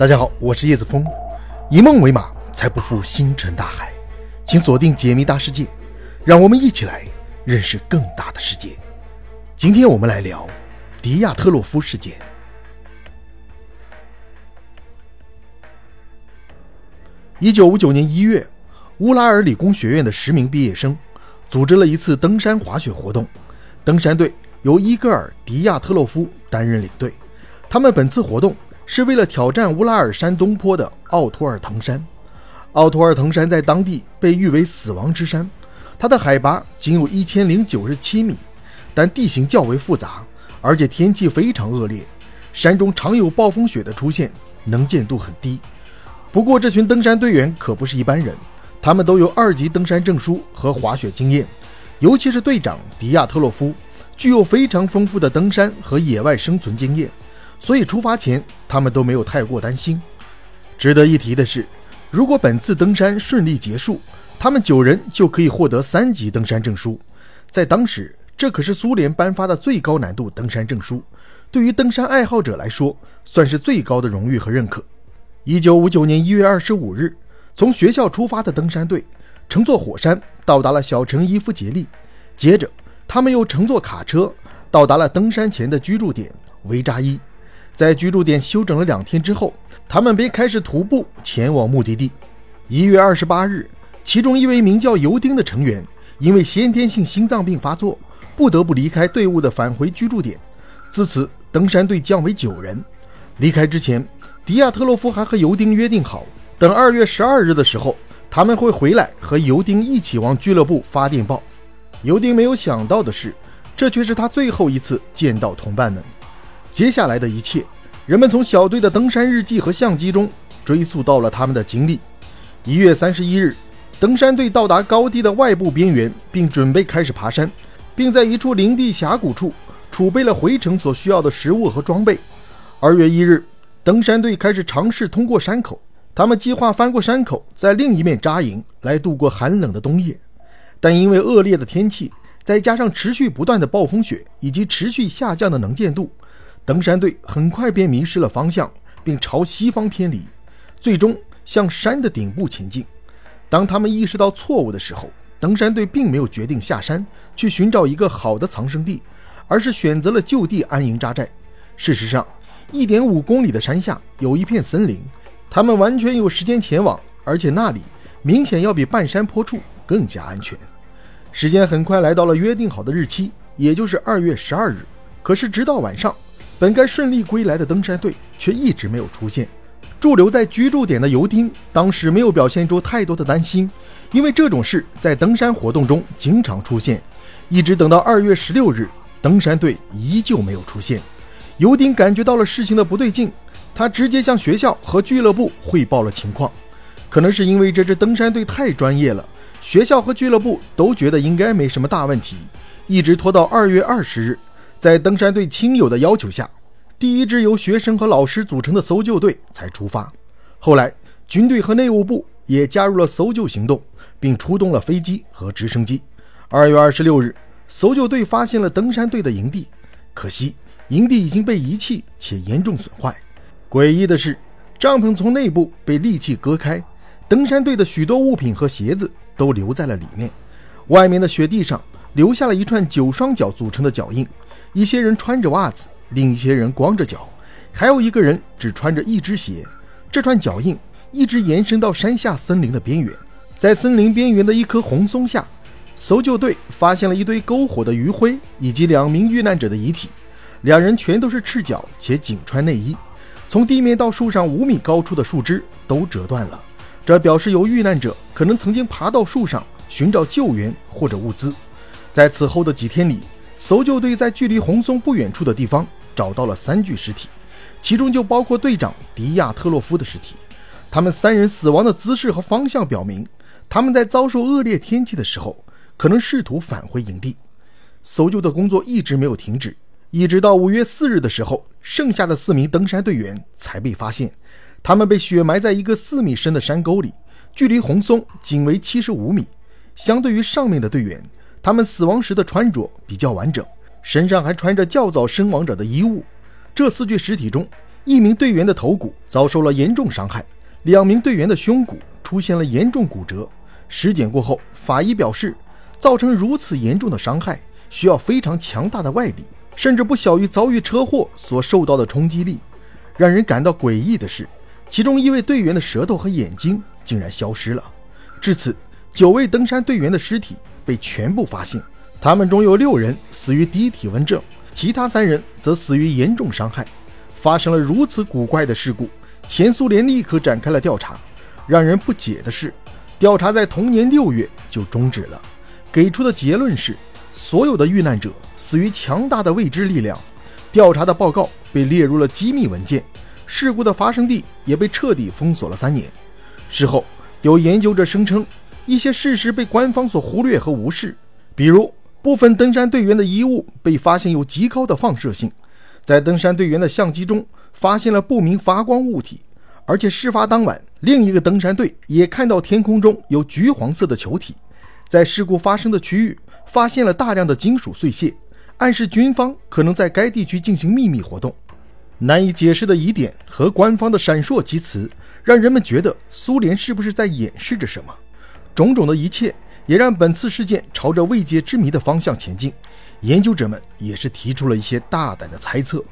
大家好，我是叶子峰，以梦为马，才不负星辰大海。请锁定解密大世界，让我们一起来认识更大的世界。今天我们来聊迪亚特洛夫事件。一九五九年一月，乌拉尔理工学院的十名毕业生组织了一次登山滑雪活动，登山队由伊戈尔·迪亚特洛夫担任领队。他们本次活动。是为了挑战乌拉尔山东坡的奥托尔滕山。奥托尔滕山在当地被誉为“死亡之山”，它的海拔仅有一千零九十七米，但地形较为复杂，而且天气非常恶劣，山中常有暴风雪的出现，能见度很低。不过，这群登山队员可不是一般人，他们都有二级登山证书和滑雪经验，尤其是队长迪亚特洛夫，具有非常丰富的登山和野外生存经验。所以出发前，他们都没有太过担心。值得一提的是，如果本次登山顺利结束，他们九人就可以获得三级登山证书。在当时，这可是苏联颁发的最高难度登山证书，对于登山爱好者来说，算是最高的荣誉和认可。一九五九年一月二十五日，从学校出发的登山队乘坐火山到达了小城伊夫杰利，接着他们又乘坐卡车到达了登山前的居住点维扎伊。在居住点休整了两天之后，他们便开始徒步前往目的地。一月二十八日，其中一位名叫尤丁的成员因为先天性心脏病发作，不得不离开队伍的返回居住点。自此，登山队降为九人。离开之前，迪亚特洛夫还和尤丁约定好，等二月十二日的时候，他们会回来和尤丁一起往俱乐部发电报。尤丁没有想到的是，这却是他最后一次见到同伴们。接下来的一切，人们从小队的登山日记和相机中追溯到了他们的经历。一月三十一日，登山队到达高地的外部边缘，并准备开始爬山，并在一处林地峡谷处储备了回程所需要的食物和装备。二月一日，登山队开始尝试通过山口，他们计划翻过山口，在另一面扎营来度过寒冷的冬夜。但因为恶劣的天气，再加上持续不断的暴风雪以及持续下降的能见度。登山队很快便迷失了方向，并朝西方偏离，最终向山的顶部前进。当他们意识到错误的时候，登山队并没有决定下山去寻找一个好的藏身地，而是选择了就地安营扎寨。事实上，一点五公里的山下有一片森林，他们完全有时间前往，而且那里明显要比半山坡处更加安全。时间很快来到了约定好的日期，也就是二月十二日。可是直到晚上。本该顺利归来的登山队却一直没有出现。驻留在居住点的尤丁当时没有表现出太多的担心，因为这种事在登山活动中经常出现。一直等到二月十六日，登山队依旧没有出现。尤丁感觉到了事情的不对劲，他直接向学校和俱乐部汇报了情况。可能是因为这支登山队太专业了，学校和俱乐部都觉得应该没什么大问题，一直拖到二月二十日。在登山队亲友的要求下，第一支由学生和老师组成的搜救队才出发。后来，军队和内务部也加入了搜救行动，并出动了飞机和直升机。二月二十六日，搜救队发现了登山队的营地，可惜营地已经被遗弃且严重损坏。诡异的是，帐篷从内部被利器割开，登山队的许多物品和鞋子都留在了里面。外面的雪地上留下了一串九双脚组成的脚印。一些人穿着袜子，另一些人光着脚，还有一个人只穿着一只鞋。这串脚印一直延伸到山下森林的边缘，在森林边缘的一棵红松下，搜救队发现了一堆篝火的余灰以及两名遇难者的遗体。两人全都是赤脚且仅穿内衣，从地面到树上五米高处的树枝都折断了，这表示有遇难者可能曾经爬到树上寻找救援或者物资。在此后的几天里。搜救队在距离红松不远处的地方找到了三具尸体，其中就包括队长迪亚特洛夫的尸体。他们三人死亡的姿势和方向表明，他们在遭受恶劣天气的时候可能试图返回营地。搜救的工作一直没有停止，一直到五月四日的时候，剩下的四名登山队员才被发现。他们被雪埋在一个四米深的山沟里，距离红松仅为七十五米。相对于上面的队员。他们死亡时的穿着比较完整，身上还穿着较早身亡者的衣物。这四具尸体中，一名队员的头骨遭受了严重伤害，两名队员的胸骨出现了严重骨折。尸检过后，法医表示，造成如此严重的伤害需要非常强大的外力，甚至不小于遭遇车祸所受到的冲击力。让人感到诡异的是，其中一位队员的舌头和眼睛竟然消失了。至此，九位登山队员的尸体被全部发现，他们中有六人死于低体温症，其他三人则死于严重伤害。发生了如此古怪的事故，前苏联立刻展开了调查。让人不解的是，调查在同年六月就终止了，给出的结论是所有的遇难者死于强大的未知力量。调查的报告被列入了机密文件，事故的发生地也被彻底封锁了三年。事后，有研究者声称，一些事实被官方所忽略和无视，比如部分登山队员的衣物被发现有极高的放射性。在登山队员的相机中发现了不明发光物体，而且事发当晚，另一个登山队也看到天空中有橘黄色的球体。在事故发生的区域发现了大量的金属碎屑，暗示军方可能在该地区进行秘密活动。难以解释的疑点和官方的闪烁其词，让人们觉得苏联是不是在掩饰着什么？种种的一切也让本次事件朝着未解之谜的方向前进。研究者们也是提出了一些大胆的猜测。